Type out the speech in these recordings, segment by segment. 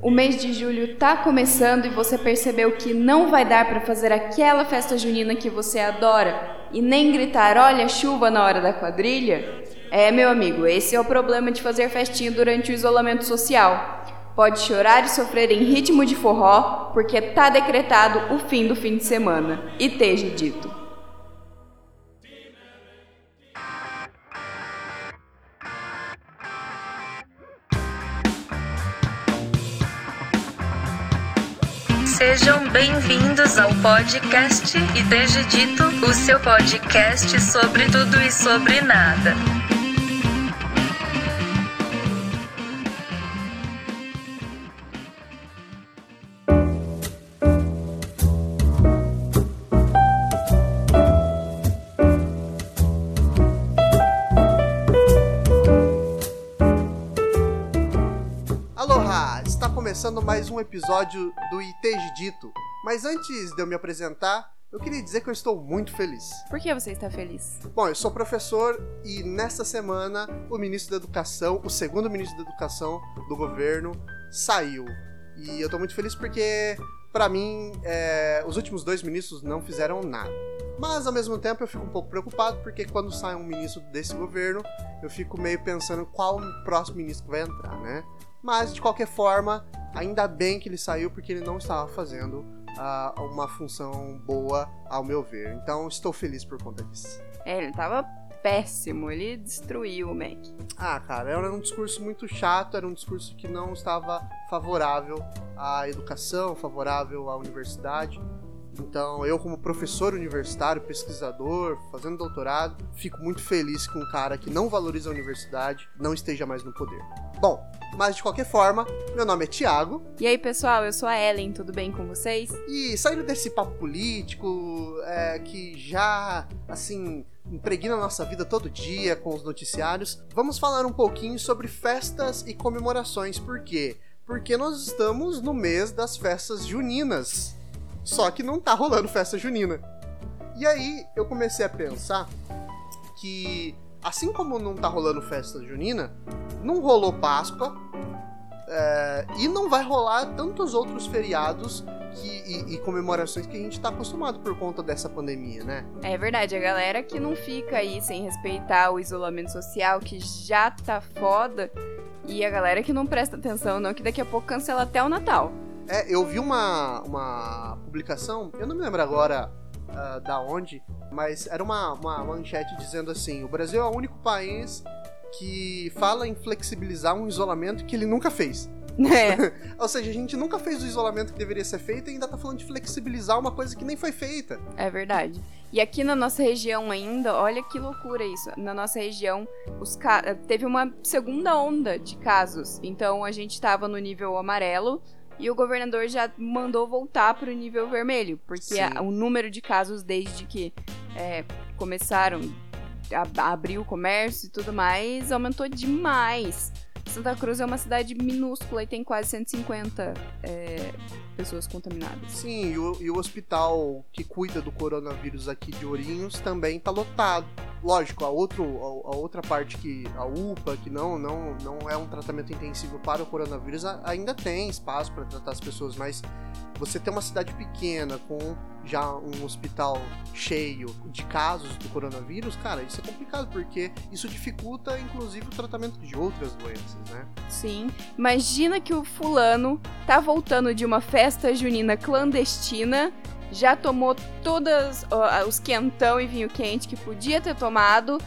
O mês de julho tá começando e você percebeu que não vai dar para fazer aquela festa junina que você adora e nem gritar olha chuva na hora da quadrilha? É, meu amigo, esse é o problema de fazer festinha durante o isolamento social. Pode chorar e sofrer em ritmo de forró, porque tá decretado o fim do fim de semana. E teja dito. Sejam bem-vindos ao podcast e desde dito o seu podcast sobre tudo e sobre nada. Mais um episódio do ITG Dito. Mas antes de eu me apresentar, eu queria dizer que eu estou muito feliz. Por que você está feliz? Bom, eu sou professor e nesta semana o ministro da Educação, o segundo ministro da Educação do governo, saiu. E eu estou muito feliz porque, para mim, é, os últimos dois ministros não fizeram nada. Mas ao mesmo tempo eu fico um pouco preocupado porque quando sai um ministro desse governo, eu fico meio pensando qual o próximo ministro que vai entrar, né? Mas de qualquer forma, ainda bem que ele saiu porque ele não estava fazendo ah, uma função boa, ao meu ver. Então estou feliz por conta disso. É, ele tava péssimo, ele destruiu o Mac. Ah, cara, era um discurso muito chato, era um discurso que não estava favorável à educação, favorável à universidade. Então, eu, como professor universitário, pesquisador, fazendo doutorado, fico muito feliz que um cara que não valoriza a universidade não esteja mais no poder. Bom, mas de qualquer forma, meu nome é Tiago. E aí, pessoal, eu sou a Ellen, tudo bem com vocês? E saindo desse papo político, é, que já, assim, impregna a nossa vida todo dia com os noticiários, vamos falar um pouquinho sobre festas e comemorações. Por quê? Porque nós estamos no mês das festas juninas. Só que não tá rolando festa junina. E aí eu comecei a pensar que, assim como não tá rolando festa junina, não rolou Páscoa é, e não vai rolar tantos outros feriados que, e, e, comemorações que a gente tá acostumado por conta dessa pandemia, né? É verdade, a galera que não fica aí sem respeitar o isolamento social, que já tá foda, e a galera que não presta atenção, não, que daqui a pouco cancela até o Natal. É, eu vi uma, uma publicação, eu não me lembro agora uh, da onde, mas era uma, uma manchete dizendo assim: o Brasil é o único país que fala em flexibilizar um isolamento que ele nunca fez. É. Ou seja, a gente nunca fez o isolamento que deveria ser feito e ainda tá falando de flexibilizar uma coisa que nem foi feita. É verdade. E aqui na nossa região ainda, olha que loucura isso. Na nossa região, os teve uma segunda onda de casos. Então a gente estava no nível amarelo e o governador já mandou voltar para o nível vermelho, porque a, o número de casos desde que é, começaram a, a abrir o comércio e tudo mais aumentou demais. Santa Cruz é uma cidade minúscula e tem quase 150 é, pessoas contaminadas. Sim, e o, e o, hospital que cuida do coronavírus aqui de Ourinhos também tá lotado. Lógico, a, outro, a, a, outra parte que a UPA, que não, não, não é um tratamento intensivo para o coronavírus, ainda tem espaço para tratar as pessoas, mas você ter uma cidade pequena com já um hospital cheio de casos do coronavírus, cara, isso é complicado porque isso dificulta inclusive o tratamento de outras doenças, né? Sim. Imagina que o fulano tá voltando de uma festa junina clandestina, já tomou todos os quentão e vinho quente que podia ter tomado,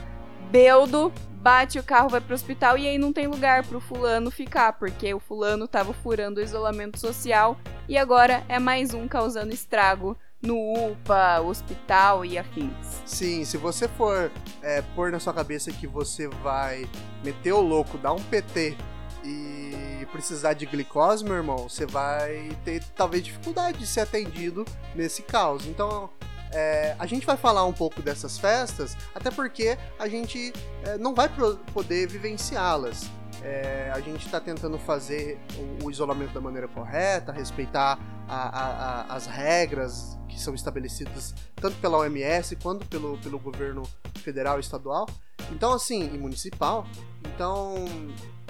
beldo, bate o carro, vai pro hospital e aí não tem lugar pro fulano ficar, porque o fulano tava furando o isolamento social e agora é mais um causando estrago no UPA, hospital e afins. Sim, se você for é, pôr na sua cabeça que você vai meter o louco, dar um PT e precisar de glicose, meu irmão, você vai ter talvez dificuldade de ser atendido nesse caos. Então, é, a gente vai falar um pouco dessas festas, até porque a gente é, não vai poder vivenciá-las. É, a gente está tentando fazer o, o, isolamento da maneira correta, respeitar a, a, a, as regras que são estabelecidas tanto pela OMS quanto pelo, pelo governo federal e estadual. Então, assim, e municipal. Então,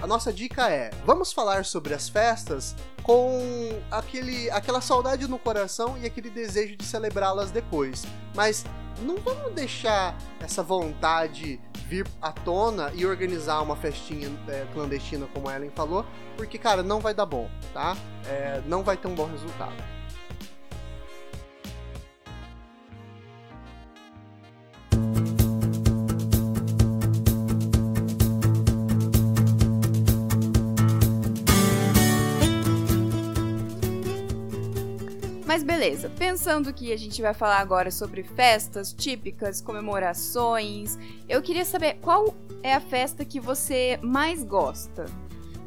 a nossa dica é: vamos falar sobre as festas com aquele, aquela saudade no coração e aquele desejo de celebrá-las depois. Mas não vamos deixar essa vontade vir à tona e organizar uma festinha é, clandestina, como a Ellen falou, porque, cara, não vai dar bom, tá? É, não vai ter um bom resultado. Mas beleza, pensando que a gente vai falar agora sobre festas típicas, comemorações, eu queria saber qual é a festa que você mais gosta.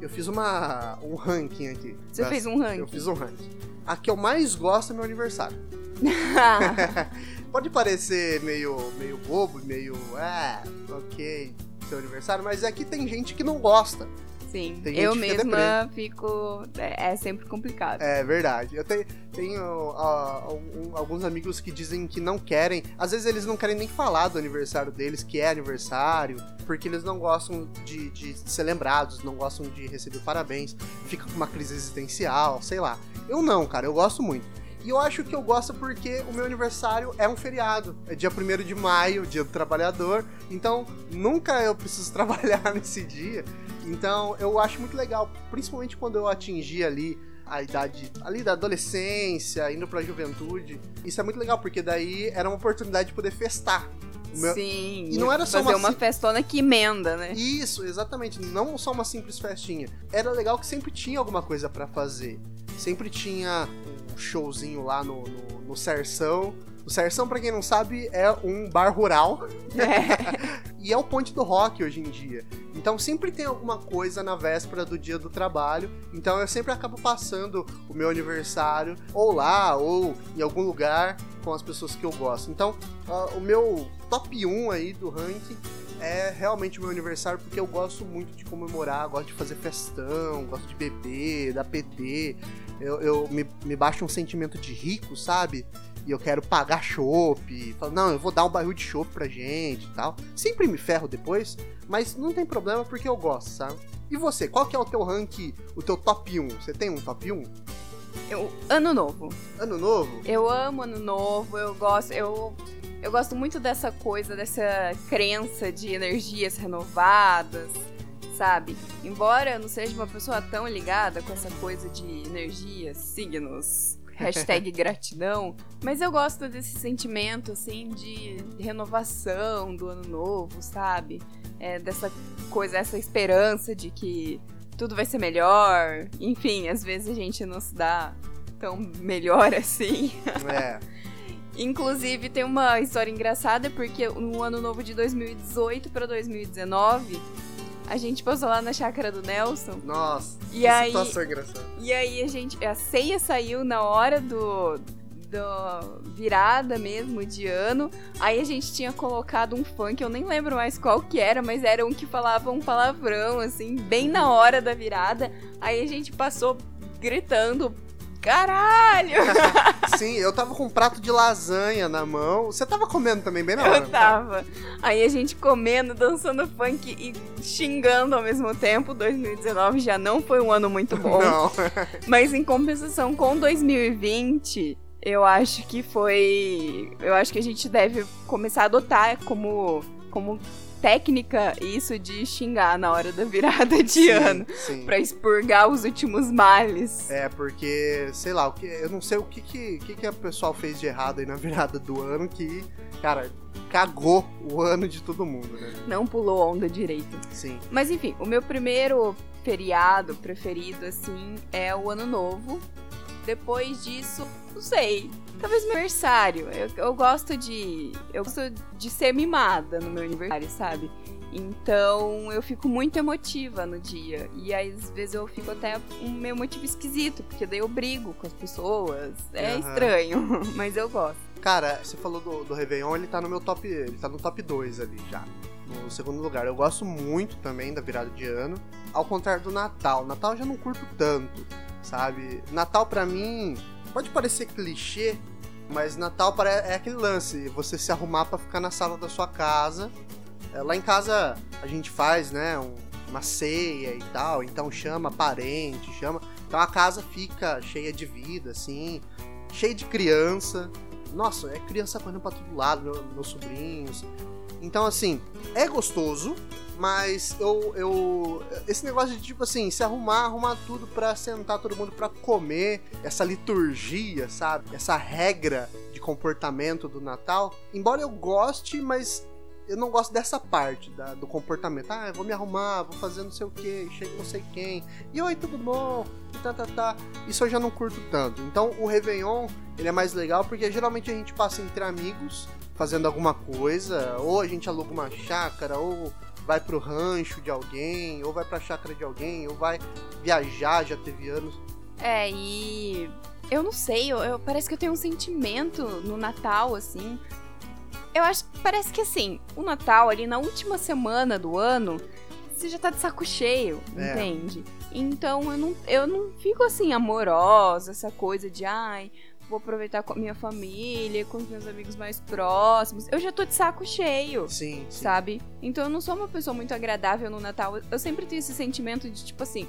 Eu fiz uma, um ranking aqui. Você das, fez um ranking? Eu fiz um ranking. A que eu mais gosto é meu aniversário. Pode parecer meio, meio bobo, meio. Ah, ok, seu aniversário, mas é que tem gente que não gosta. Sim, eu mesma fico. É, é, sempre complicado. É verdade. Eu tenho, tenho uh, um, alguns amigos que dizem que não querem. Às vezes eles não querem nem falar do aniversário deles, que é aniversário, porque eles não gostam de, de ser lembrados, não gostam de receber parabéns, fica com uma crise existencial, sei lá. Eu não, cara, eu gosto muito. E eu acho que eu gosto porque o meu aniversário é um feriado. É dia 1 de maio, dia do trabalhador. Então, nunca eu preciso trabalhar nesse dia. Então, eu acho muito legal, principalmente quando eu atingi ali a idade ali da adolescência, indo pra juventude. Isso é muito legal, porque daí era uma oportunidade de poder festar. Meu... Sim, e não era só fazer uma, uma festona que emenda, né? Isso, exatamente. Não só uma simples festinha. Era legal que sempre tinha alguma coisa para fazer. Sempre tinha um showzinho lá no, no, no Serção o Serção, para quem não sabe, é um bar rural. É. e é o ponte do rock hoje em dia. Então sempre tem alguma coisa na véspera do dia do trabalho. Então eu sempre acabo passando o meu aniversário ou lá ou em algum lugar com as pessoas que eu gosto. Então uh, o meu top 1 aí do ranking é realmente o meu aniversário porque eu gosto muito de comemorar, gosto de fazer festão, gosto de beber, dar PT. Eu, eu me, me baixo um sentimento de rico, sabe? e eu quero pagar chopp, falo, não, eu vou dar um barril de chopp pra gente e tal. Sempre me ferro depois, mas não tem problema porque eu gosto, sabe? E você, qual que é o teu rank, o teu top 1? Você tem um top 1? Eu, ano novo. Ano novo? Eu amo ano novo, eu gosto, eu eu gosto muito dessa coisa, dessa crença de energias renovadas, sabe? Embora eu não seja uma pessoa tão ligada com essa coisa de energias, signos, hashtag gratidão. Mas eu gosto desse sentimento, assim, de renovação do ano novo, sabe? É, dessa coisa, essa esperança de que tudo vai ser melhor. Enfim, às vezes a gente não se dá tão melhor assim. É. Inclusive, tem uma história engraçada, porque no ano novo de 2018 para 2019 a gente passou lá na chácara do Nelson. Nossa, e que aí, situação engraçada. E aí a gente. A ceia saiu na hora do. Do virada mesmo de ano. Aí a gente tinha colocado um funk, eu nem lembro mais qual que era, mas era um que falava um palavrão, assim, bem na hora da virada. Aí a gente passou gritando caralho! Sim, eu tava com um prato de lasanha na mão. Você tava comendo também bem na hora? Eu tava. Aí a gente comendo, dançando funk e xingando ao mesmo tempo. 2019 já não foi um ano muito bom. Não. Mas em compensação com 2020, eu acho que foi. Eu acho que a gente deve começar a adotar como, como técnica isso de xingar na hora da virada de sim, ano. Sim. Pra expurgar os últimos males. É, porque, sei lá, o que, eu não sei o que, que, que, que a pessoal fez de errado aí na virada do ano que, cara, cagou o ano de todo mundo, né? Não pulou onda direito. Sim. Mas enfim, o meu primeiro feriado preferido, assim, é o Ano Novo. Depois disso, não sei. Talvez meu aniversário. Eu, eu gosto de. Eu gosto de ser mimada no meu aniversário, sabe? Então eu fico muito emotiva no dia. E às vezes eu fico até um meio motivo esquisito, porque daí eu brigo com as pessoas. É uhum. estranho, mas eu gosto. Cara, você falou do, do Réveillon, ele tá no meu top. Ele tá no top 2 ali já. No segundo lugar. Eu gosto muito também da virada de ano. Ao contrário do Natal. Natal eu já não curto tanto, sabe? Natal para mim Pode parecer clichê, mas Natal é aquele lance, você se arrumar para ficar na sala da sua casa. É, lá em casa a gente faz, né, um, uma ceia e tal, então chama parente, chama. Então a casa fica cheia de vida, assim, cheia de criança. Nossa, é criança correndo pra todo lado, meu, meus sobrinhos. Então, assim, é gostoso, mas eu, eu. Esse negócio de, tipo assim, se arrumar, arrumar tudo pra sentar todo mundo pra comer, essa liturgia, sabe? Essa regra de comportamento do Natal. Embora eu goste, mas eu não gosto dessa parte da, do comportamento. Ah, eu vou me arrumar, vou fazer não sei o que, chega não sei quem. E oi, tudo bom? E tá, tá, tá. Isso eu já não curto tanto. Então o Réveillon, ele é mais legal porque geralmente a gente passa entre amigos fazendo alguma coisa, ou a gente aluga uma chácara, ou vai pro rancho de alguém, ou vai pra chácara de alguém, ou vai viajar, já teve anos. É, e eu não sei, eu, eu, parece que eu tenho um sentimento no Natal, assim. Eu acho, parece que assim, o Natal ali na última semana do ano, você já tá de saco cheio, é. entende? Então eu não, eu não fico assim amorosa, essa coisa de ai, vou aproveitar com a minha família, com os meus amigos mais próximos. Eu já tô de saco cheio. Sim, sim. Sabe? Então eu não sou uma pessoa muito agradável no Natal. Eu sempre tenho esse sentimento de tipo assim,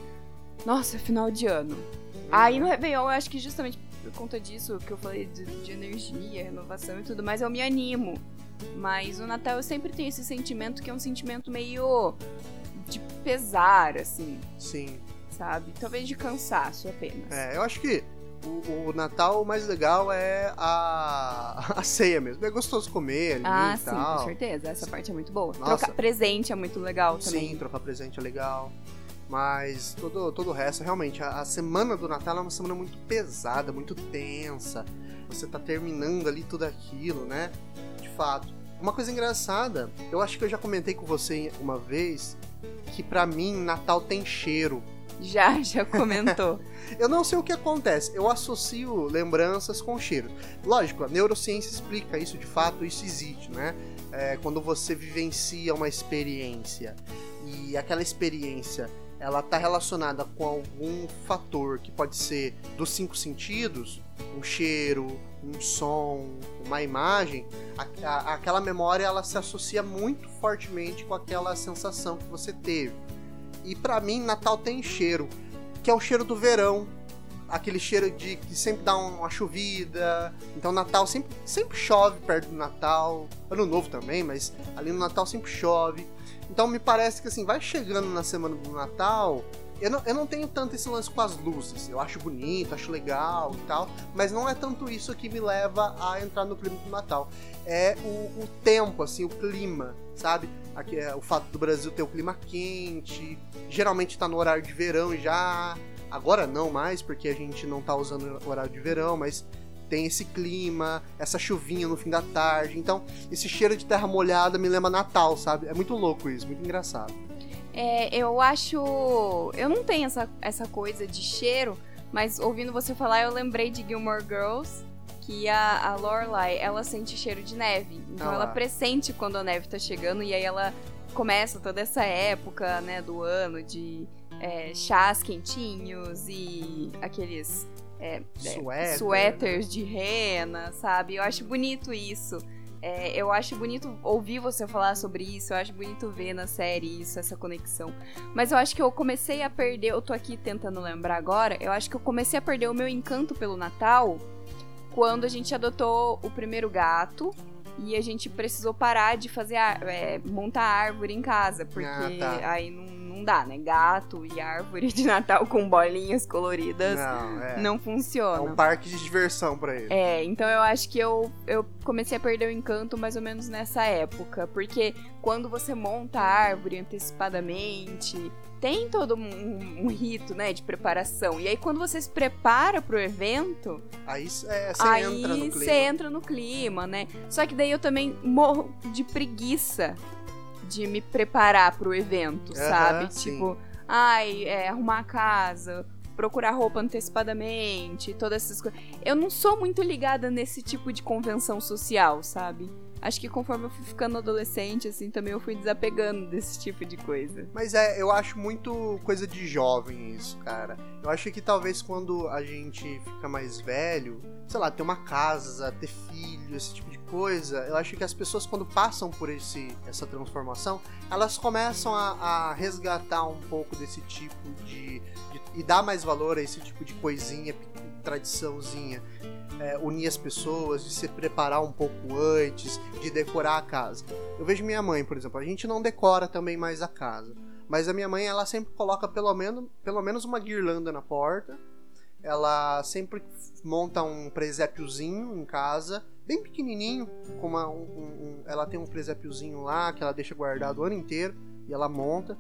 nossa, é final de ano. Uhum. Aí no Réveillon eu acho que justamente por conta disso que eu falei de, de energia, renovação e tudo mais, eu me animo. Mas no Natal eu sempre tenho esse sentimento que é um sentimento meio de pesar, assim. Sim. Sabe? Talvez de cansaço apenas. É, eu acho que o, o, Natal o mais legal é a, a ceia mesmo. É gostoso comer ali ah, e sim, tal. com certeza. Essa parte é muito boa. Nossa. Trocar presente é muito legal também. Sim, trocar presente é legal. Mas todo, todo o resto, realmente, a, a, semana do Natal é uma semana muito pesada, muito tensa. Você tá terminando ali tudo aquilo, né? De fato. Uma coisa engraçada, eu acho que eu já comentei com você uma vez que para mim Natal tem cheiro. Já, já comentou. eu não sei o que acontece. Eu associo lembranças com cheiro. Lógico, a neurociência explica isso de fato, isso existe, né? É, quando você vivencia uma experiência e aquela experiência ela está relacionada com algum fator que pode ser dos cinco sentidos, um cheiro, um som, uma imagem, a, a, aquela memória ela se associa muito fortemente com aquela sensação que você teve. E para mim, Natal tem cheiro, que é o cheiro do verão. Aquele cheiro de que sempre dá uma chovida. Então, Natal sempre, sempre chove perto do Natal. Ano Novo também, mas ali no Natal sempre chove. Então, me parece que assim, vai chegando na semana do Natal, eu não, eu não tenho tanto esse lance com as luzes. Eu acho bonito, acho legal e tal. Mas não é tanto isso que me leva a entrar no clima do Natal. É o, o tempo, assim, o clima, sabe? Aqui é o fato do Brasil ter o clima quente. Geralmente tá no horário de verão já. Agora não mais, porque a gente não tá usando o horário de verão, mas tem esse clima, essa chuvinha no fim da tarde. Então, esse cheiro de terra molhada me lembra Natal, sabe? É muito louco isso, muito engraçado. É, eu acho. Eu não tenho essa, essa coisa de cheiro, mas ouvindo você falar, eu lembrei de Gilmore Girls, que a, a Lorelai, ela sente cheiro de neve. Então ah ela pressente quando a neve tá chegando e aí ela começa toda essa época, né, do ano de é, chás quentinhos e aqueles é, é, suéteres de rena, sabe? Eu acho bonito isso. É, eu acho bonito ouvir você falar sobre isso, eu acho bonito ver na série isso, essa conexão. Mas eu acho que eu comecei a perder, eu tô aqui tentando lembrar agora, eu acho que eu comecei a perder o meu encanto pelo Natal quando a gente adotou o primeiro gato e a gente precisou parar de fazer é, montar árvore em casa, porque ah, tá. aí não não dá, né? Gato e árvore de Natal com bolinhas coloridas não, é. não funciona. É um parque de diversão para ele. É, então eu acho que eu, eu comecei a perder o encanto mais ou menos nessa época, porque quando você monta a árvore antecipadamente, tem todo um, um, rito, né, de preparação. E aí, quando você se prepara pro evento. Aí é, você aí entra no clima. Você entra no clima, né? Só que daí eu também morro de preguiça de me preparar pro evento, uhum, sabe? Sim. Tipo, ai, é, arrumar a casa, procurar roupa antecipadamente, todas essas coisas. Eu não sou muito ligada nesse tipo de convenção social, sabe? Acho que conforme eu fui ficando adolescente, assim, também eu fui desapegando desse tipo de coisa. Mas é, eu acho muito coisa de jovem isso, cara. Eu acho que talvez quando a gente fica mais velho, sei lá, ter uma casa, ter filho, esse tipo de coisa, eu acho que as pessoas quando passam por esse, essa transformação, elas começam a, a resgatar um pouco desse tipo de, de, e dar mais valor a esse tipo de coisinha, tradiçãozinha é, unir as pessoas, de se preparar um pouco antes, de decorar a casa. Eu vejo minha mãe, por exemplo, a gente não decora também mais a casa. Mas a minha mãe, ela sempre coloca pelo menos, pelo menos uma guirlanda na porta. Ela sempre monta um presépiozinho em casa, bem pequenininho. Com uma, um, um, ela tem um presépiozinho lá que ela deixa guardado o ano inteiro e ela monta.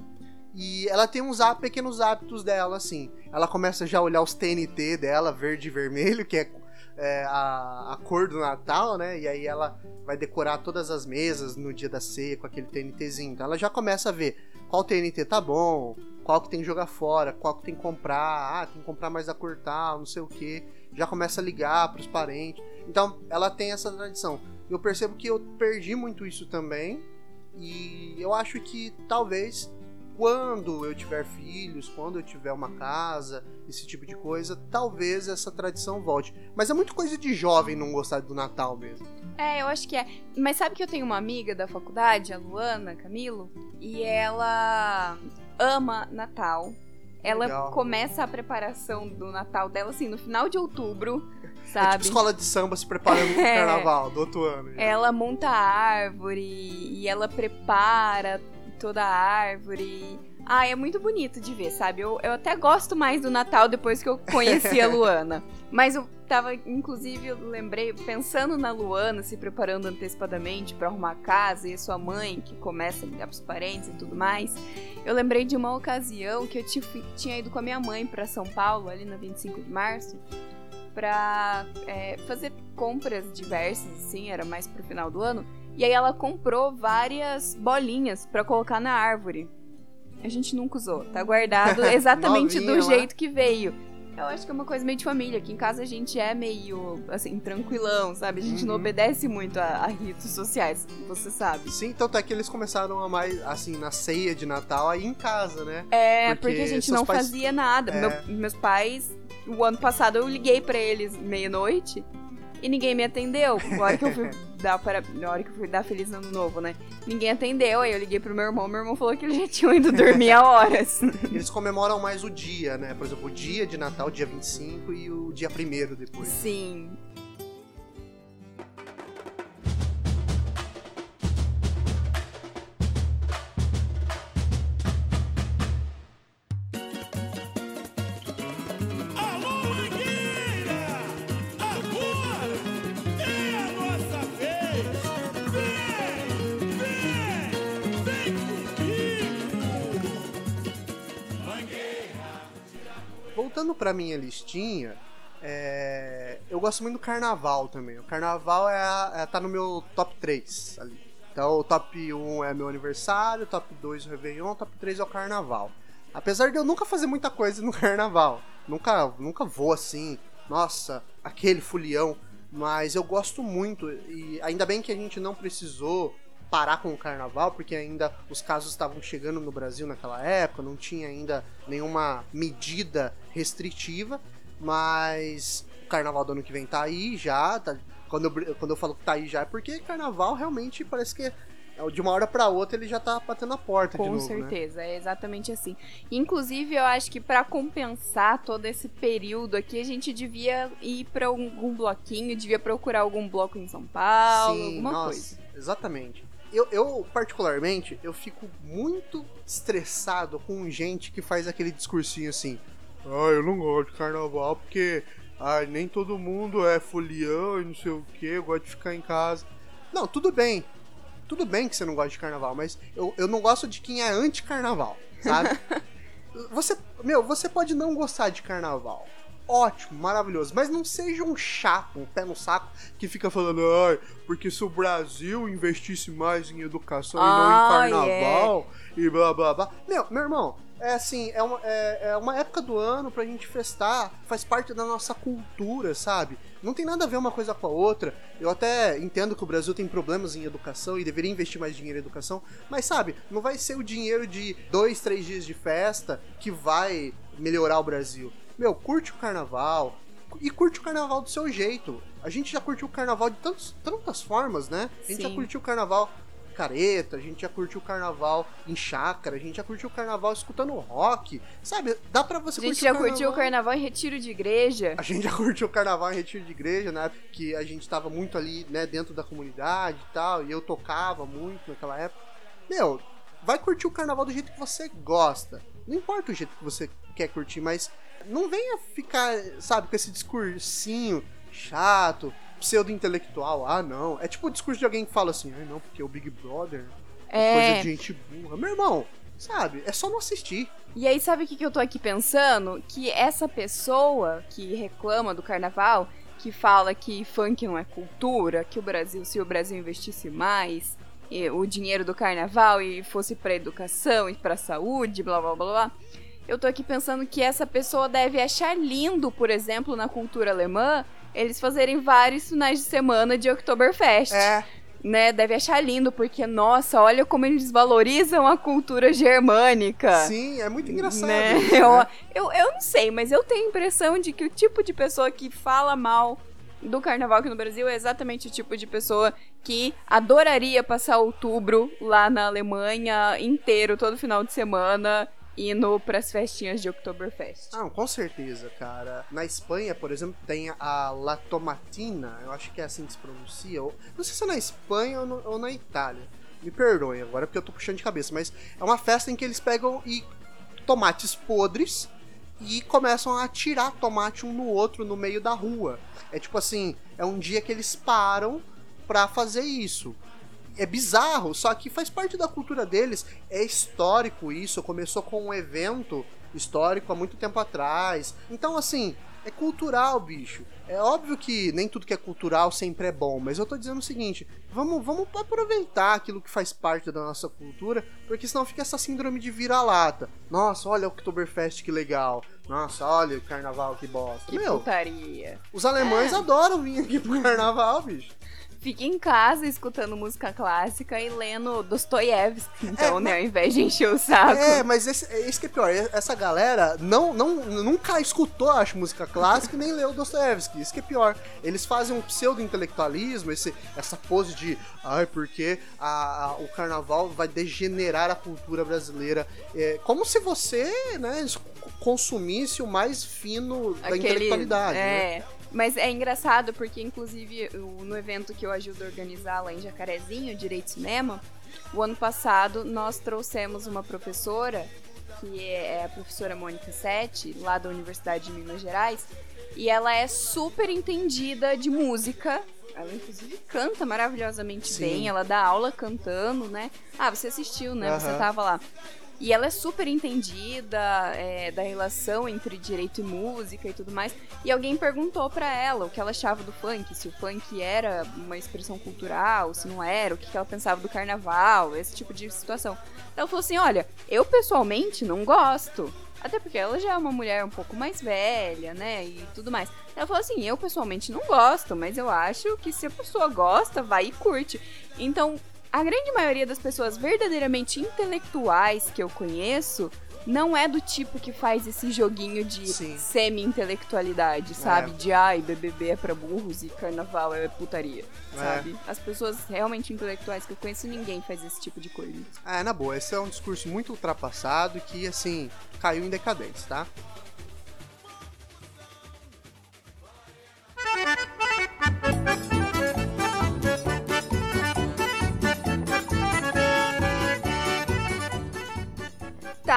E ela tem uns pequenos hábitos dela, assim. Ela começa já a olhar os TNT dela, verde e vermelho, que é é, a, a cor do Natal, né? E aí ela vai decorar todas as mesas no dia da ceia com aquele TNTzinho. Então ela já começa a ver qual TNT tá bom, qual que tem que jogar fora, qual que tem que comprar, ah, tem que comprar mais a cor tal, não sei o que. Já começa a ligar pros parentes. Então ela tem essa tradição. Eu percebo que eu perdi muito isso também. E eu acho que talvez quando eu tiver filhos, quando eu tiver uma casa, esse tipo de coisa, talvez essa tradição volte. Mas é muito coisa de jovem não gostar do Natal mesmo. É, eu acho que é. Mas sabe que eu tenho uma amiga da faculdade, a Luana Camilo, e ela ama Natal. Ela Legal. começa a preparação do Natal dela assim no final de outubro, É sabe? tipo escola de samba se preparando pro É. carnaval do outro ano. Ela monta a árvore e ela prepara toda a árvore. Ah, é muito bonito de ver, sabe? Eu, eu até gosto mais do Natal depois que eu conheci a Luana. Mas eu tava, inclusive, eu lembrei, pensando na Luana, se preparando antecipadamente pra arrumar a casa, e a sua mãe, que começa a ligar pros parentes e tudo mais. Eu lembrei de uma ocasião que eu ti- tinha ido com a minha mãe pra São Paulo, ali na 25 de março, pra é, fazer compras diversas, assim, era mais pro final do ano. E aí ela comprou várias bolinhas pra colocar na árvore. A gente nunca usou, tá guardado exatamente do lá. jeito que veio. Eu acho que é uma coisa meio de família. Aqui em casa a gente é meio, assim, tranquilão, sabe? A gente não Uhum. obedece muito a, a ritos sociais, você sabe. Sim, tanto é que eles começaram a mais, assim, na ceia de Natal, aí em casa, né? É, Porque porque, a gente não pais- fazia nada. É. Meu- meus pais, o ano passado eu liguei pra eles meia-noite e ninguém me atendeu. Na hora que eu fui dar para, na hora que eu fui dar feliz ano novo, né? Ninguém atendeu. Aí eu liguei pro meu irmão, meu irmão falou que eles já tinham ido dormir há horas. Eles comemoram mais o dia, né? Por exemplo, o dia de Natal, dia 25, e o dia 1 depois. Sim. Voltando pra minha listinha, é, eu gosto muito do carnaval também. O carnaval é, é- tá no meu top 3 ali. Então, o top 1 é meu aniversário, o top 2 é o Réveillon, o top 3 é o carnaval. Apesar de eu nunca fazer muita coisa no carnaval. Nunca, nunca vou assim, nossa, aquele fulião. Mas eu gosto muito. E ainda bem que a gente não precisou parar com o carnaval, porque ainda os casos estavam chegando no Brasil naquela época, não tinha ainda nenhuma medida restritiva, mas o carnaval do ano que vem tá aí já. tá- quando, eu, quando eu falo que tá aí já é porque carnaval realmente parece que é- de uma hora pra outra ele já tá batendo a porta de Com novo, né? certeza, é exatamente assim. Inclusive, eu acho que pra compensar todo esse período aqui, a gente devia ir pra algum bloquinho, devia procurar algum bloco em São Paulo, Sim, alguma nossa, coisa. Exatamente. Eu, eu, particularmente, eu fico muito estressado com gente que faz aquele discursinho assim. Ah, eu não gosto de carnaval porque ah, nem todo mundo é folião e não sei o que, eu gosto de ficar em casa. Não, tudo bem. Tudo bem que você não gosta de carnaval, mas eu, eu não gosto de quem é anti-carnaval, sabe? você, meu, você pode não gostar de carnaval. ótimo, maravilhoso. Mas não seja um chato, um pé no saco, que fica falando, ai, porque se o Brasil investisse mais em educação e não em carnaval, e blá blá blá. Meu, meu irmão, é assim, é uma, é, é uma época do ano pra gente festar, faz parte da nossa cultura, sabe? Não tem nada a ver uma coisa com a outra. Eu até entendo que o Brasil tem problemas em educação e deveria investir mais dinheiro em educação, mas sabe, não vai ser o dinheiro de dois, três dias de festa que vai melhorar o Brasil. Meu, curte o carnaval e curte o carnaval do seu jeito. A gente já curtiu o carnaval de tantos, tantas formas, né? A gente já Sim. curtiu o carnaval careta, a gente já curtiu o carnaval em chácara, a gente já curtiu o carnaval escutando rock, sabe? Dá pra você A gente curtir já o carnaval. curtiu o carnaval em retiro de igreja. A gente já curtiu o carnaval em retiro de igreja, né? Que a gente tava muito ali, né, dentro da comunidade e tal, e eu tocava muito naquela época. Meu, vai curtir o carnaval do jeito que você gosta. Não importa o jeito que você quer curtir, mas não venha ficar, sabe, com esse discursinho chato, pseudo-intelectual. Ah, não. É tipo o discurso de alguém que fala assim, ah, não, porque o Big Brother é coisa É. de gente burra. Meu irmão, sabe, é só não assistir. E aí, sabe o que, que eu tô aqui pensando? Que essa pessoa que reclama do carnaval, que fala que funk não é cultura, que o Brasil, se o Brasil investisse mais e o dinheiro do carnaval e fosse pra educação e pra saúde, blá blá blá blá. Eu tô aqui pensando que essa pessoa deve achar lindo, por exemplo, na cultura alemã, eles fazerem vários finais de semana de Oktoberfest É, né, deve achar lindo, porque, nossa, olha como eles valorizam a cultura germânica. sim, é muito engraçado. Né? isso, Eu, né? eu, eu não sei, mas eu tenho a impressão de que o tipo de pessoa que fala mal do carnaval aqui no Brasil é exatamente o tipo de pessoa que adoraria passar outubro lá na Alemanha inteiro, todo final de semana, indo pras festinhas de Oktoberfest. Ah, com certeza, cara. Na Espanha, por exemplo, tem a La Tomatina, eu acho que é assim que se pronuncia. Não sei se é na Espanha ou, no- ou na Itália. Me perdoem agora porque eu tô puxando de cabeça, mas é uma festa em que eles pegam e tomates podres e começam a atirar tomate um no outro no meio da rua. É tipo assim, é um dia que eles param pra fazer isso. É bizarro, só que faz parte da cultura deles. É histórico isso, começou com um evento histórico há muito tempo atrás. Então, assim, é cultural, bicho. É óbvio que nem tudo que é cultural sempre é bom, mas eu tô dizendo o seguinte: vamos, vamos aproveitar aquilo que faz parte da nossa cultura, porque senão fica essa síndrome de vira-lata. Nossa, olha o Oktoberfest que legal. Nossa, olha o carnaval que bosta. Que Meu, putaria. os alemães adoram vir aqui pro carnaval, bicho. Fica em casa escutando música clássica e lendo Dostoiévski, então, É, né, ao invés de encher o saco. É, mas esse, é isso que é pior. Essa galera não, não, nunca escutou, acho, música clássica e nem leu Dostoevsky. Isso que é pior. Eles fazem um pseudo-intelectualismo, esse, essa pose de ai, porque a, a- o carnaval vai degenerar a cultura brasileira. É, como se você, né, consumisse o mais fino da Aquele- intelectualidade. né? É. Mas é engraçado porque, inclusive, no evento que eu ajudo a organizar lá em Jacarezinho, Direito Cinema, o ano passado nós trouxemos uma professora, que é a professora Mônica Sete, lá da Universidade de Minas Gerais, e ela é super entendida de música. Ela, inclusive, canta maravilhosamente Sim. bem, ela dá aula cantando, né? Ah, você assistiu, né? Você Aham. tava lá. E ela é super entendida é, da relação entre direito e música e tudo mais. E alguém perguntou pra ela o que ela achava do funk, se o funk era uma expressão cultural, se não era, o que ela pensava do carnaval, esse tipo de situação. Ela falou assim: olha, eu pessoalmente não gosto. Até porque ela já é uma mulher um pouco mais velha, né? E tudo mais. Ela falou assim: eu pessoalmente não gosto, mas eu acho que se a pessoa gosta, vai e curte. Então, a grande maioria das pessoas verdadeiramente intelectuais que eu conheço não é do tipo que faz esse joguinho de semi-intelectualidade, sabe? De ai, BBB é pra burros e carnaval é putaria, É. sabe? As pessoas realmente intelectuais que eu conheço, ninguém faz esse tipo de coisa. É, na boa, esse é um discurso muito ultrapassado que, assim, caiu em decadência, tá?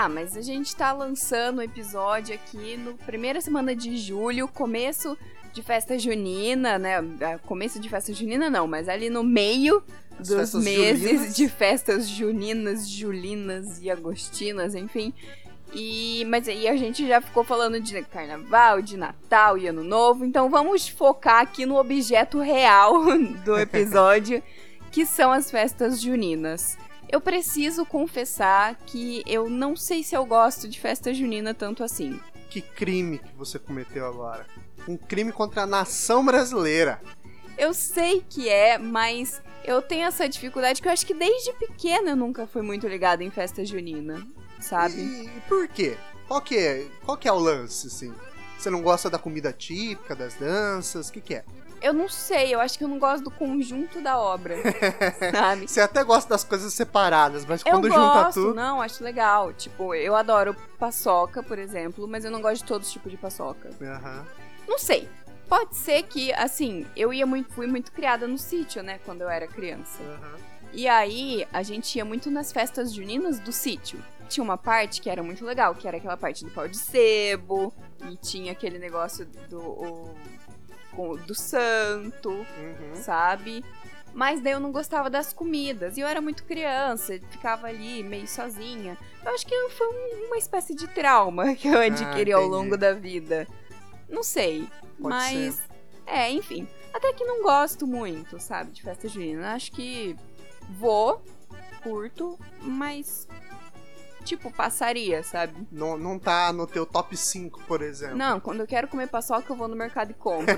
Mas a gente tá lançando o episódio aqui no primeira semana de julho, começo de festa junina, né? Ah, Começo de festa junina não, mas ali no meio As dos meses julinas. de festas juninas, julinas e agostinas, enfim. E, mas e a gente já ficou falando de carnaval, de Natal e Ano Novo, então vamos focar aqui no objeto real do episódio, que são as festas juninas. Eu preciso confessar que eu não sei se eu gosto de festa junina tanto assim. Que crime que você cometeu agora. Um crime contra a nação brasileira. Eu sei que é, mas eu tenho essa dificuldade que eu acho que desde pequena eu nunca fui muito ligada em festa junina, sabe? E, por quê? Qual que, é, qual que é o lance, assim? Você não gosta da comida típica, das danças? O que, que é? Eu não sei, eu acho que eu não gosto do conjunto da obra, sabe? Você até gosta das coisas separadas, mas Eu quando junta gosto, tudo. não, acho legal. Tipo, eu adoro paçoca, por exemplo, mas eu não gosto de todos os tipos de paçoca. Aham. Não sei. Pode ser que, assim, eu ia muito, fui muito criada no sítio, né, quando eu era criança. aham. E aí, a gente ia muito nas festas juninas do sítio. Tinha uma parte que era muito legal, que era aquela parte do pau de sebo, e tinha aquele negócio do, o- com- do santo, Uhum. sabe? Mas daí eu não gostava das comidas. E eu era muito criança, ficava ali meio sozinha. Eu acho que foi um- uma espécie de trauma que eu adquiri ao Ah, entendi. longo da vida. Não sei. Pode mas. É, enfim. Até que não gosto muito, sabe, de festa junina. Acho que vou, curto, mas. Tipo, passaria, sabe? Não, não tá no teu top 5, por exemplo. Não, quando eu quero comer paçoca, eu vou no mercado e compro.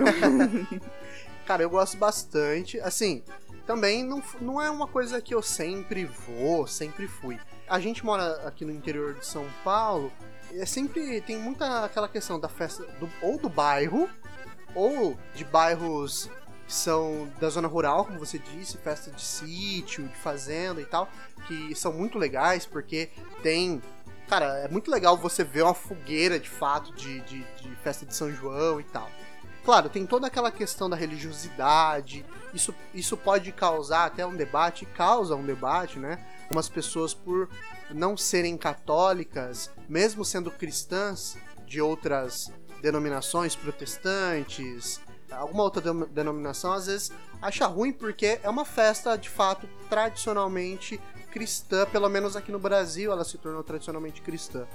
Cara, eu gosto bastante. Assim, também não, não é uma coisa que eu sempre vou, sempre fui. A gente mora aqui no interior de São Paulo, e é sempre tem muita aquela questão da festa do- ou do bairro, ou de bairros que são da zona rural, como você disse, festa de sítio, de fazenda e tal, que são muito legais porque tem. Cara, é muito legal você ver uma fogueira de fato de, de, de festa de São João e tal. Claro, tem toda aquela questão da religiosidade, isso, isso pode causar até um debate, causa um debate, né? Umas pessoas por não serem católicas, mesmo sendo cristãs de outras denominações, protestantes, alguma outra denominação, às vezes acha ruim porque é uma festa de fato tradicionalmente cristã, pelo menos aqui no Brasil ela se tornou tradicionalmente cristã.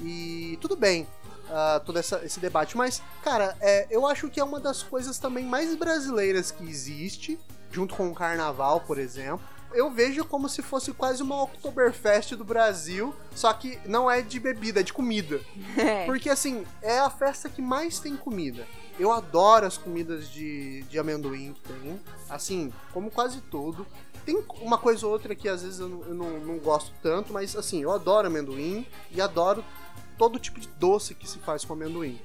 E tudo bem, ah, todo essa- esse debate. Mas, cara, é, eu acho que é uma das coisas também mais brasileiras que existe, junto com o carnaval, por exemplo. Eu vejo como se fosse quase uma Oktoberfest do Brasil, só que não é de bebida, é de comida. É. Porque, assim, é a festa que mais tem comida. Eu adoro as comidas de, de amendoim que tem. Assim, como quase tudo. Tem uma coisa ou outra que às vezes eu, não, eu não, não gosto tanto, mas assim, eu adoro amendoim e adoro todo tipo de doce que se faz com amendoim.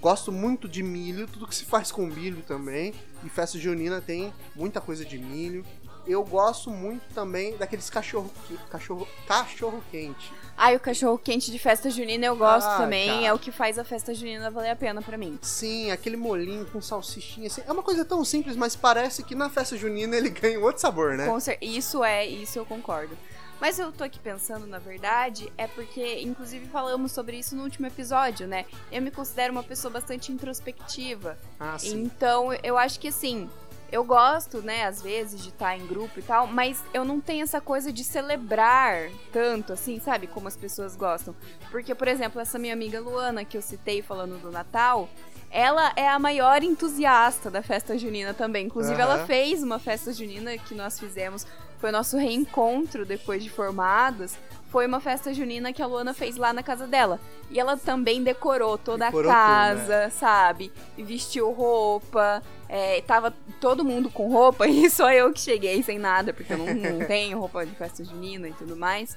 Gosto muito de milho, tudo que se faz com milho também. E festa junina tem muita coisa de milho. Eu gosto muito também daqueles cachorro que- cachorro cachorro quente. Ai, o cachorro quente de festa junina eu gosto Ah, também. cara. É o que faz a festa junina valer a pena pra mim. Sim, aquele molinho com salsichinha. Assim, é uma coisa tão simples, mas parece que na festa junina ele ganha um outro sabor, né? Isso é, isso eu concordo. Mas eu tô aqui pensando, na verdade, é porque, inclusive, falamos sobre isso no último episódio, né? Eu me considero uma pessoa bastante introspectiva. Ah, sim. Então, eu acho que assim, eu gosto, né, às vezes, de estar em grupo e tal, mas eu não tenho essa coisa de celebrar tanto, assim, sabe? Como as pessoas gostam. Porque, por exemplo, essa minha amiga Luana, que eu citei falando do Natal. Ela é a maior entusiasta da festa junina também. Inclusive, Aham. ela fez uma festa junina que nós fizemos. Foi o nosso reencontro depois de formados. Foi uma festa junina que a Luana fez lá na casa dela. E ela também decorou toda Decorou a tudo, casa, sabe? Vestiu roupa. É, tava todo mundo com roupa e só eu que cheguei sem nada, porque eu não, não tenho roupa de festa junina e tudo mais.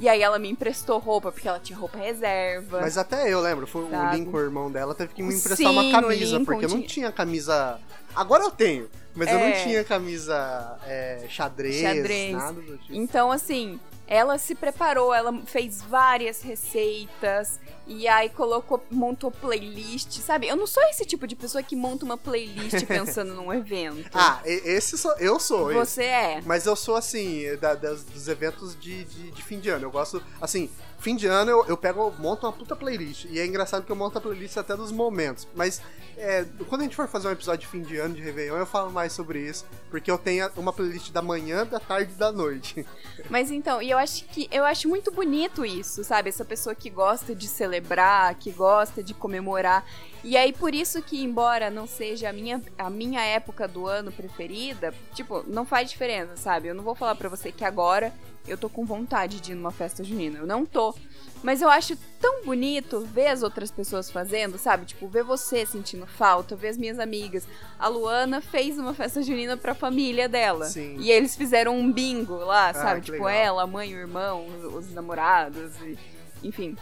E aí ela me emprestou roupa, porque ela tinha roupa reserva. Mas até eu lembro, foi o Sabe? Lincoln, o irmão dela, teve que me emprestar Sim, uma o camisa, porque eu não tinha- camisa. Agora eu tenho, mas eu não É. tinha camisa é, xadrez, Xadrez. nada do tipo. Então, assim, ela se preparou, ela fez várias receitas e aí colocou, montou playlist, sabe? Eu não sou esse tipo de pessoa que monta uma playlist pensando num evento. Ah, esse sou, eu sou. esse. Você é. Mas eu sou assim, da- das- dos eventos de, de, de fim de ano. Eu gosto, assim, fim de ano eu, eu pego, monto uma puta playlist. E é engraçado que eu monto a playlist até dos momentos. Mas é, quando a gente for fazer um episódio de fim de ano, de Réveillon, eu falo mais sobre isso. Porque eu tenho uma playlist da manhã, da tarde e da noite. Mas então, e eu acho que eu acho muito bonito isso, sabe? Essa pessoa que gosta de celebrar, que gosta de comemorar. E aí por isso que embora não seja a minha a minha época do ano preferida, tipo, não faz diferença, sabe? Eu não vou falar para você que agora eu tô com vontade de ir numa festa junina. Eu não tô. Mas eu acho tão bonito ver as outras pessoas fazendo, sabe? Tipo, ver você sentindo falta, ver as minhas amigas. A Luana fez uma festa junina pra família dela. Sim. E eles fizeram um bingo lá, sabe? que Tipo, legal. ela, a mãe, o irmão, os, os namorados, e- enfim.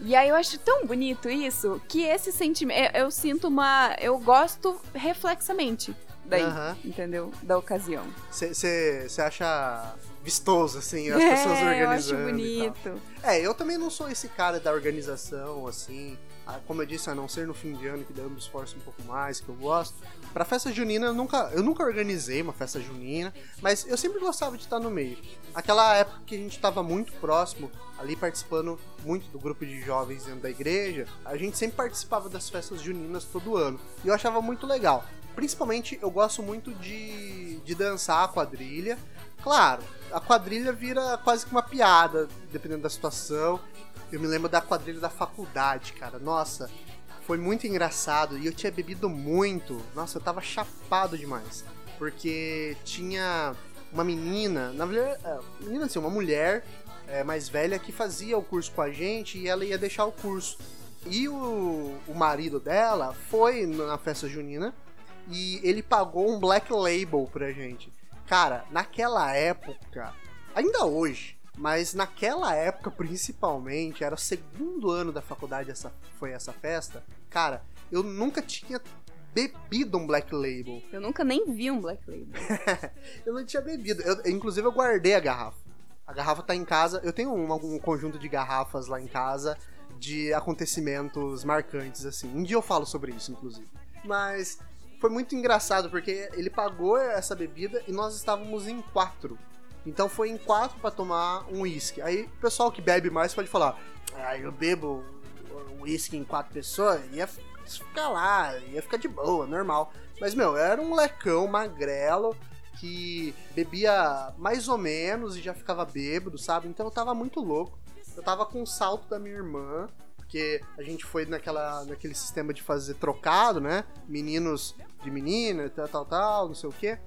E aí eu acho tão bonito isso que esse sentimento. Eu, eu sinto uma. Eu gosto reflexamente daí, Aham. entendeu? Da ocasião. Você acha vistoso, assim, as é, pessoas eu acho organizando. e tal. bonito. É, eu também não sou esse cara da organização, assim. Como eu disse, a não ser no fim de ano, que eu me esforço um pouco mais, que eu gosto. Pra festa junina, eu nunca, eu nunca organizei uma festa junina, mas eu sempre gostava de estar no meio. Aquela época que a gente tava muito próximo, ali participando muito do grupo de jovens dentro da igreja, a gente sempre participava das festas juninas todo ano. E eu achava muito legal. Principalmente, eu gosto muito de, de dançar a quadrilha. Claro, a quadrilha vira quase que uma piada, dependendo da situação. Eu me lembro da quadrilha da faculdade, cara. Nossa, foi muito engraçado. E eu tinha bebido muito. Nossa, eu tava chapado demais. Porque tinha uma menina, na verdade, é, menina assim, uma mulher é, mais velha que fazia o curso com a gente e ela ia deixar o curso. E o, o marido dela foi na festa junina e ele pagou um black label pra gente. Cara, naquela época, ainda hoje, mas naquela época principalmente, era o segundo ano da faculdade essa foi essa festa. Cara, eu nunca tinha bebido um black label. Eu nunca nem vi um Black Label. Eu não tinha bebido. Eu- inclusive eu guardei a garrafa. A garrafa tá em casa. Eu tenho um, um conjunto de garrafas lá em casa de acontecimentos marcantes assim. Um dia eu falo sobre isso, inclusive. Mas foi muito engraçado porque ele pagou essa bebida e nós estávamos em quatro. Então foi em quatro pra tomar um uísque. Aí o pessoal que bebe mais pode falar: Ah, eu bebo uísque em quatro pessoas, ia ficar lá, ia ficar de boa, normal. Mas, meu, eu era um lecão magrelo que bebia mais ou menos e já ficava bêbado, sabe? Então eu tava muito louco. Eu tava com o salto da minha irmã, porque a gente foi naquela, naquele sistema de fazer trocado, né? Meninos de menina, tal, tal, tal, não sei o quê.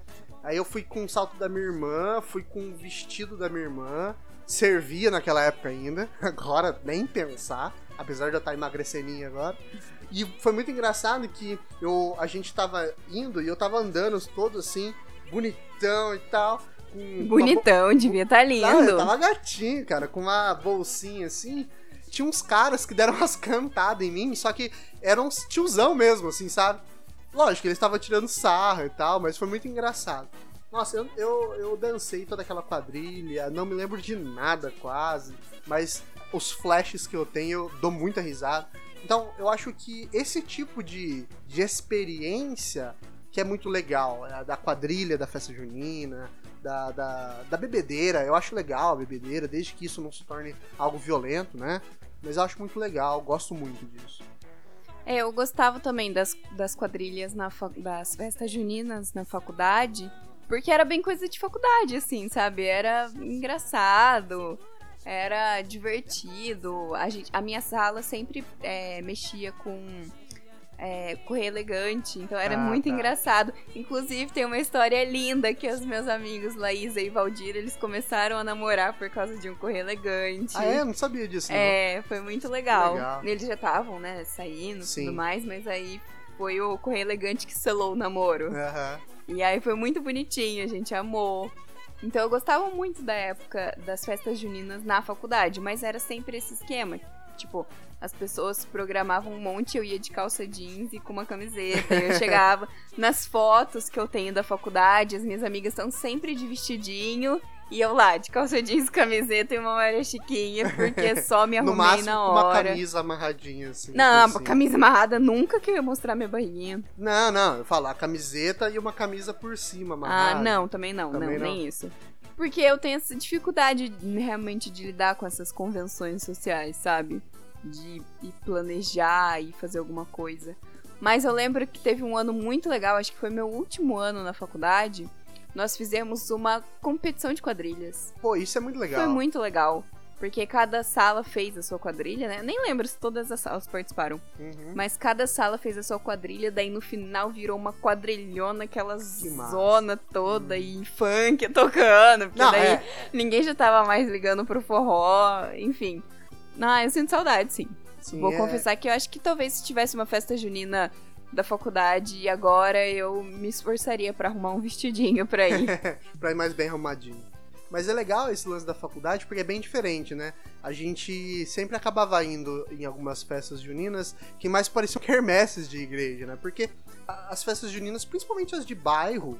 Aí eu fui com o salto da minha irmã, fui com o vestido da minha irmã, servia naquela época ainda, agora nem pensar, apesar de eu estar emagreceninha agora. E foi muito engraçado que eu, a gente tava indo e eu tava andando todo assim, bonitão e tal. Com uma bo- Bonitão, devia estar ah, lindo. eu tava gatinho, cara, com uma bolsinha assim. Tinha uns caras que deram umas cantadas em mim, só que eram uns tiozão mesmo, assim, sabe? Lógico, eles estavam tirando sarro e tal, mas foi muito engraçado. Nossa, eu, eu, eu dancei toda aquela quadrilha, não me lembro de nada quase, mas os flashes que eu tenho, eu dou muita risada. Então, eu acho que esse tipo de, de experiência que é muito legal, da quadrilha da festa junina, da, da, da bebedeira. Eu acho legal a bebedeira, desde que isso não se torne algo violento, né? Mas eu acho muito legal, gosto muito disso. É, eu gostava também das, das quadrilhas na das festas juninas na faculdade, porque era bem coisa de faculdade, assim, sabe? Era engraçado, era divertido. A, gente, a minha sala sempre é, mexia com é, correio elegante, então era Ah, muito tá. engraçado. Inclusive, tem uma história linda que os meus amigos Laísa e Valdir, eles começaram a namorar por causa de um correio elegante. Ah, é? Eu não sabia disso. não. É, foi muito legal. Legal. Eles já estavam, né, saindo e tudo mais, mas aí foi o Correio Elegante que selou o namoro. Aham. E aí foi muito bonitinho, a gente amou. Então eu gostava muito da época das festas juninas na faculdade, mas era sempre esse esquema. Tipo, as pessoas programavam um monte, eu ia de calça jeans e com uma camiseta. e eu chegava nas fotos que eu tenho da faculdade, as minhas amigas estão sempre de vestidinho. E eu lá, de calça jeans, camiseta e uma Maria Chiquinha, porque só me No arrumei máximo na com uma hora. camisa amarradinha, assim. Não, por a cima. camisa amarrada nunca que eu ia mostrar minha barriguinha. Não, não, eu falo a camiseta e uma camisa por cima amarrada. Ah, não, também não, Também não, não. nem isso. Porque eu tenho essa dificuldade realmente de lidar com essas convenções sociais, sabe? De ir planejar e fazer alguma coisa. Mas eu lembro que teve um ano muito legal, acho que foi meu último ano na faculdade. nós fizemos uma competição de quadrilhas. Pô, isso é muito legal. Foi muito legal. Porque cada sala fez a sua quadrilha, né? Nem lembro se todas as salas participaram. Uhum. Mas cada sala fez a sua quadrilha, daí no final virou uma quadrilhona, aquela zona toda e funk tocando. Porque Não, daí é, ninguém já tava mais ligando pro forró, enfim. Ah, eu sinto saudade, sim. sim, Vou é- confessar que eu acho que talvez se tivesse uma festa junina da faculdade agora, eu me esforçaria pra arrumar um vestidinho pra ir. pra ir mais bem arrumadinho. Mas é legal esse lance da faculdade porque é bem diferente, né? A gente sempre acabava indo em algumas festas juninas que mais pareciam quermesses de igreja, né? Porque as festas juninas, principalmente as de bairro,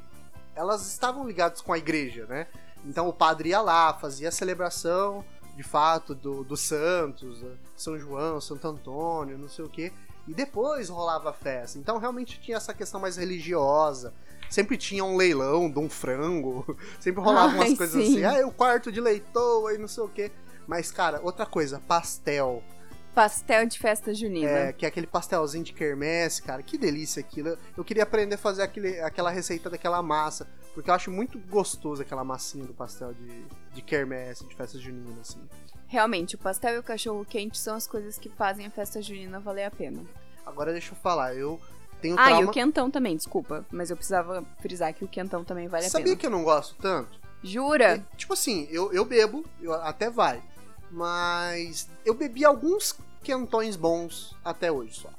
elas estavam ligadas com a igreja, né? Então o padre ia lá, fazia a celebração, de fato, do, dos santos, né? São João, Santo Antônio, não sei o quê. E depois rolava a festa. Então realmente tinha essa questão mais religiosa. Sempre tinha um leilão de um frango. Sempre rolava umas Ai, coisas sim. assim. Ah, o quarto de leitoa e não sei o quê. Mas, cara, outra coisa, pastel. Pastel de festa junina. É, que é aquele pastelzinho de quermesse, cara. Que delícia aquilo. Eu queria aprender a fazer aquele, aquela receita daquela massa. Porque eu acho muito gostoso aquela massinha do pastel de, de quermesse, de festa junina, assim. Realmente, o pastel e o cachorro quente são as coisas que fazem a festa junina valer a pena. Agora deixa eu falar, eu tenho Ah, trauma... e o quentão também, desculpa. Mas eu precisava frisar que o quentão também vale a Sabia pena. que eu não gosto tanto? Jura? É, tipo assim, eu, eu bebo, eu até vai. Mas eu bebi alguns quentões bons até hoje só.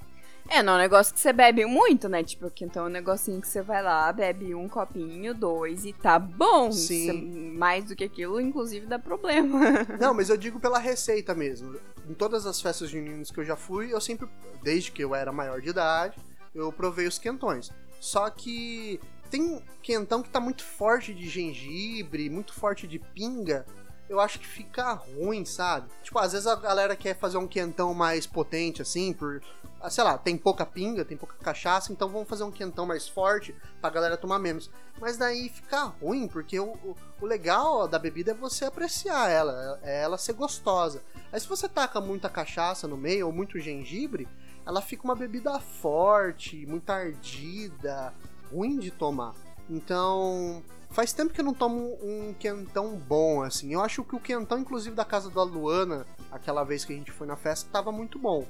É, não é um negócio que você bebe muito, né? Tipo, o quentão é um negocinho que você vai lá, bebe um copinho, dois e tá bom. Sim. Você- mais do que aquilo, inclusive, dá problema. Não, mas eu digo pela receita mesmo. Em todas as festas juninas que eu já fui, eu sempre, desde que eu era maior de idade, eu provei os quentões. Só que tem quentão que tá muito forte de gengibre, muito forte de pinga. Eu acho que fica ruim, sabe? Tipo, às vezes a galera quer fazer um quentão mais potente, assim, por. ah, Sei lá, tem pouca pinga, tem pouca cachaça, então vamos fazer um quentão mais forte pra galera tomar menos. Mas daí fica ruim, porque o, o, o legal da bebida é você apreciar ela, é ela ser gostosa. Aí se você taca muita cachaça no meio ou muito gengibre, ela fica uma bebida forte, muito ardida, ruim de tomar. Então, faz tempo que eu não tomo um quentão bom, assim. Eu acho que o quentão, inclusive, da casa da Luana, aquela vez que a gente foi na festa, tava muito bom.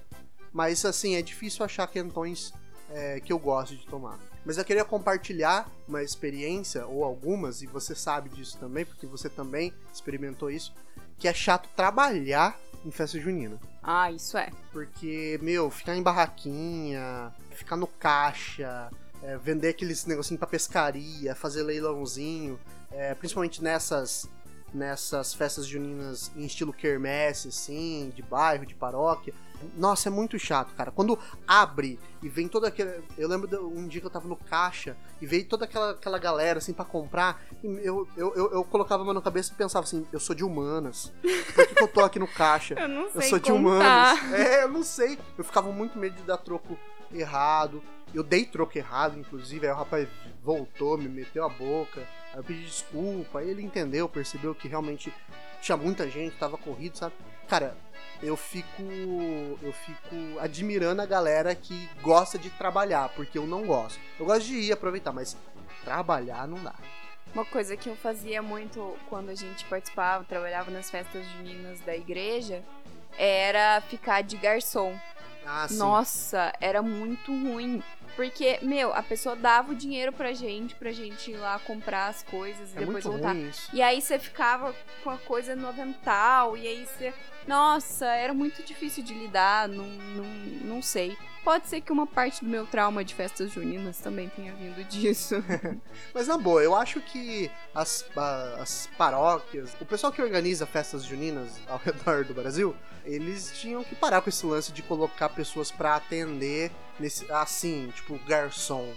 Mas, assim, é difícil achar quentões é, que eu gosto de tomar. Mas eu queria compartilhar uma experiência, ou algumas, e você sabe disso também, porque você também experimentou isso, que é chato trabalhar em festa junina. ah, isso é. Porque, meu, ficar em barraquinha, ficar no caixa, é, vender aqueles negocinhos pra pescaria, fazer leilãozinho, é, principalmente nessas nessas festas juninas em estilo quermesse, assim, de bairro, de paróquia. Nossa, é muito chato, cara. Quando abre e vem toda aquela. Eu lembro de um dia que eu tava no caixa e veio toda aquela, aquela galera, assim, pra comprar. E eu, eu, eu, eu colocava a mão na cabeça e pensava assim: eu sou de humanas. Por que, que eu tô aqui no caixa? Eu não Eu sei sou de contar. humanos. É, eu não sei. Eu ficava muito medo de dar troco errado. Eu dei troco errado, inclusive. Aí o rapaz voltou, me meteu a boca. Aí eu pedi desculpa. Aí ele entendeu, percebeu que realmente tinha muita gente, tava corrido, sabe? Cara, eu fico. Eu fico admirando a galera que gosta de trabalhar, porque eu não gosto. Eu gosto de ir aproveitar, mas trabalhar não dá. Uma coisa que eu fazia muito quando a gente participava, trabalhava nas festas juninas da igreja, era ficar de garçom. Ah. Nossa, era muito ruim. Porque, meu, a pessoa dava o dinheiro pra gente, pra gente ir lá comprar as coisas e é depois muito voltar. E aí você ficava com a coisa no avental, e aí você. Nossa, era muito difícil de lidar, não, não, não sei. Pode ser que uma parte do meu trauma de festas juninas também tenha vindo disso. Mas na boa, eu acho que as, as paróquias, o pessoal que organiza festas juninas ao redor do Brasil, eles tinham que parar com esse lance de colocar pessoas pra atender nesse assim, tipo garçom.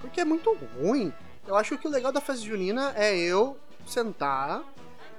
Porque é muito ruim. Eu acho que o legal da festa junina é eu sentar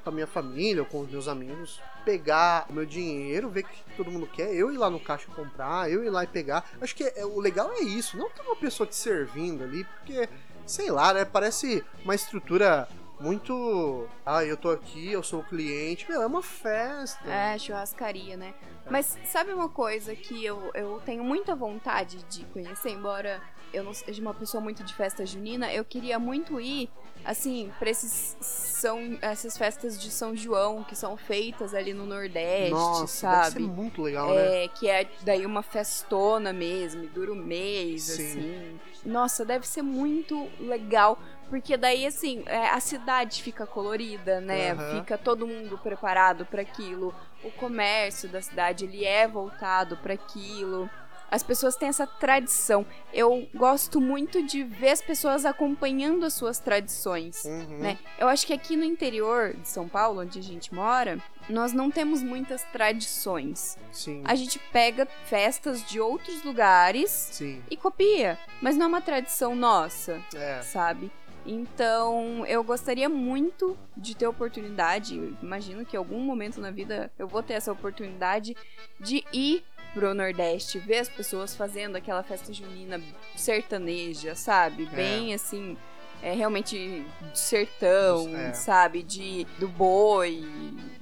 com a minha família ou com os meus amigos, pegar o meu dinheiro, ver o que todo mundo quer, eu ir lá no caixa comprar, eu ir lá e pegar. Acho que é- o legal é isso, não ter uma pessoa te servindo ali, porque sei lá, né? Parece uma estrutura muito. Ah, eu tô aqui, eu sou o cliente. Meu, é uma festa. É, churrascaria, né? Mas sabe uma coisa que eu, eu tenho muita vontade de conhecer, embora eu não seja uma pessoa muito de festa junina, eu queria muito ir, assim, pra esses são, essas festas de São João que são feitas ali no Nordeste, Nossa, deve ser sabe? muito legal, né? É, que é daí uma festona mesmo, e dura um mês, Sim. assim. Nossa, deve ser muito legal. Porque daí, assim, é, a cidade fica colorida, né? Aham. Fica todo mundo preparado para aquilo. O comércio da cidade, ele é voltado para aquilo. As pessoas têm essa tradição. Eu gosto muito de ver as pessoas acompanhando as suas tradições Uhum. né? Eu acho que aqui no interior de São Paulo, onde a gente mora, nós não temos muitas tradições. Sim. A gente pega festas de outros lugares Sim. e copia, mas não é uma tradição nossa, É. sabe? Então, eu gostaria muito de ter oportunidade, imagino que em algum momento na vida eu vou ter essa oportunidade de ir pro Nordeste, ver as pessoas fazendo aquela festa junina sertaneja, sabe? É. Bem assim, é realmente de sertão, É. sabe? De do boi,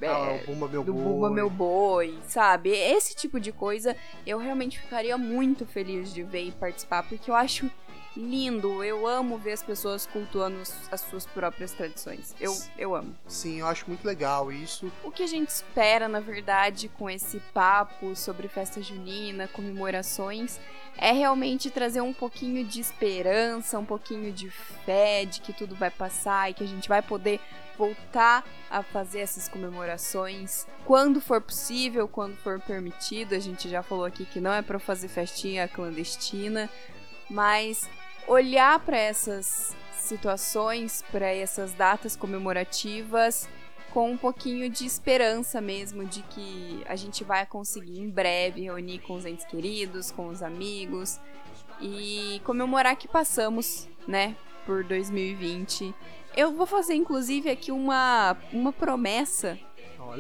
é, Ah, o Bumba Meu do Boi. Bumba Meu Boi, sabe? Esse tipo de coisa eu realmente ficaria muito feliz de ver e participar, porque eu acho lindo. Eu amo ver as pessoas cultuando as- as suas próprias tradições. Eu, eu amo. Sim, eu acho muito legal isso. O que a gente espera, na verdade, com esse papo sobre festa junina, comemorações, é realmente trazer um pouquinho de esperança, um pouquinho de fé de que tudo vai passar e que a gente vai poder voltar a fazer essas comemorações quando for possível, quando for permitido. A gente já falou aqui que não é para fazer festinha clandestina, mas olhar para essas situações, para essas datas comemorativas com um pouquinho de esperança mesmo de que a gente vai conseguir em breve reunir com os entes queridos, com os amigos e comemorar que passamos, né, por 2020. Eu vou fazer inclusive aqui uma, uma promessa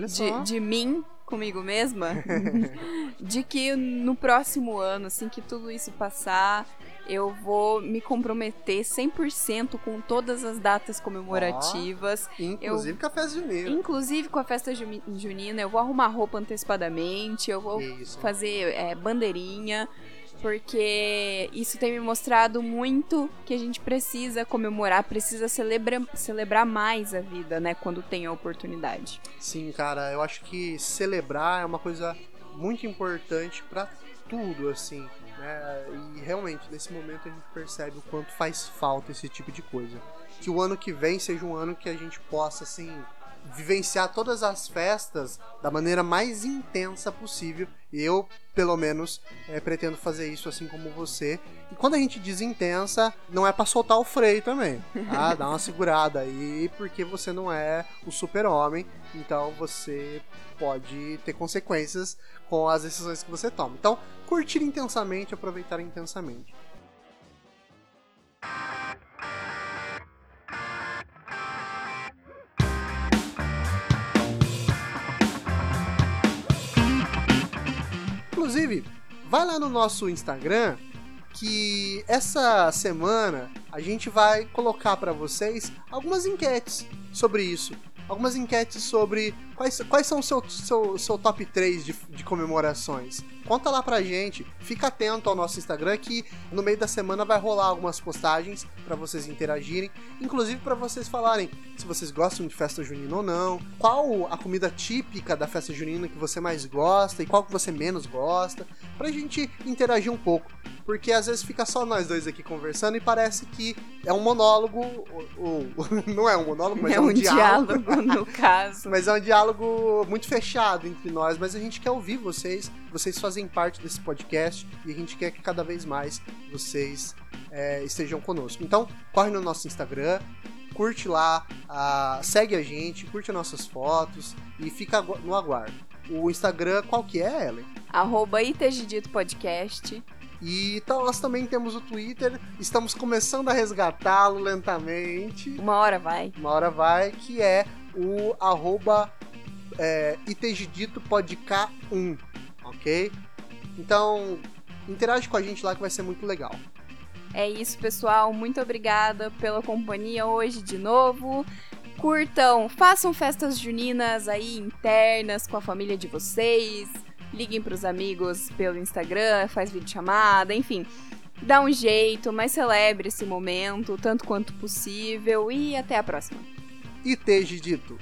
de, de mim comigo mesma de que no próximo ano, assim que tudo isso passar, eu vou me comprometer 100% com todas as datas comemorativas. Inclusive café junino. Inclusive com a festa ju- junina, eu vou arrumar roupa antecipadamente, eu vou Isso. fazer é, bandeirinha, porque isso tem me mostrado muito que a gente precisa comemorar, precisa celebra celebrar mais a vida, né, quando tem a oportunidade. Sim, cara, eu acho que celebrar é uma coisa muito importante pra tudo, assim, né? E realmente, nesse momento a gente percebe o quanto faz falta esse tipo de coisa. Que o ano que vem seja um ano que a gente possa, assim, vivenciar todas as festas da maneira mais intensa possível. Eu, pelo menos, eh, pretendo fazer isso assim como você. E quando a gente diz intensa, não é pra soltar o freio também. Tá? Dá uma segurada aí, porque você não é o super-homem. Então você pode ter consequências com as decisões que você toma. Então, curtir intensamente, aproveitar intensamente. Inclusive, vai lá no nosso Instagram que essa semana a gente vai colocar para vocês algumas enquetes sobre isso. Algumas enquetes sobre quais, quais são o seu, seu, seu top 3 de, de comemorações. Conta lá pra gente, fica atento ao nosso Instagram que no meio da semana vai rolar algumas postagens para vocês interagirem, inclusive para vocês falarem se vocês gostam de festa junina ou não, qual a comida típica da festa junina que você mais gosta e qual que você menos gosta, pra gente interagir um pouco, porque às vezes fica só nós dois aqui conversando e parece que é um monólogo, ou, ou- não é um monólogo, mas é, é um diálogo. diálogo, no caso. Mas é um diálogo muito fechado entre nós, mas a gente quer ouvir vocês, vocês fazem parte desse podcast e a gente quer que cada vez mais vocês é, estejam conosco. Então, corre no nosso Instagram, curte lá, ah, segue a gente, curte nossas fotos e fica no aguardo. O Instagram, qual que é, Ellen? Arroba Itagidito Podcast. E então, nós também temos o Twitter, estamos começando a resgatá-lo lentamente. Uma hora vai. uma hora vai, que é o arroba é, Itejidito Podk 1, ok? Então, interage com a gente lá que vai ser muito legal. É isso, pessoal. Muito obrigada pela companhia hoje de novo. Curtam, façam festas juninas aí internas com a família de vocês. Liguem pros amigos pelo Instagram, faz videochamada, enfim. Dá um jeito, mas celebre esse momento tanto quanto possível e até a próxima. E teja dito,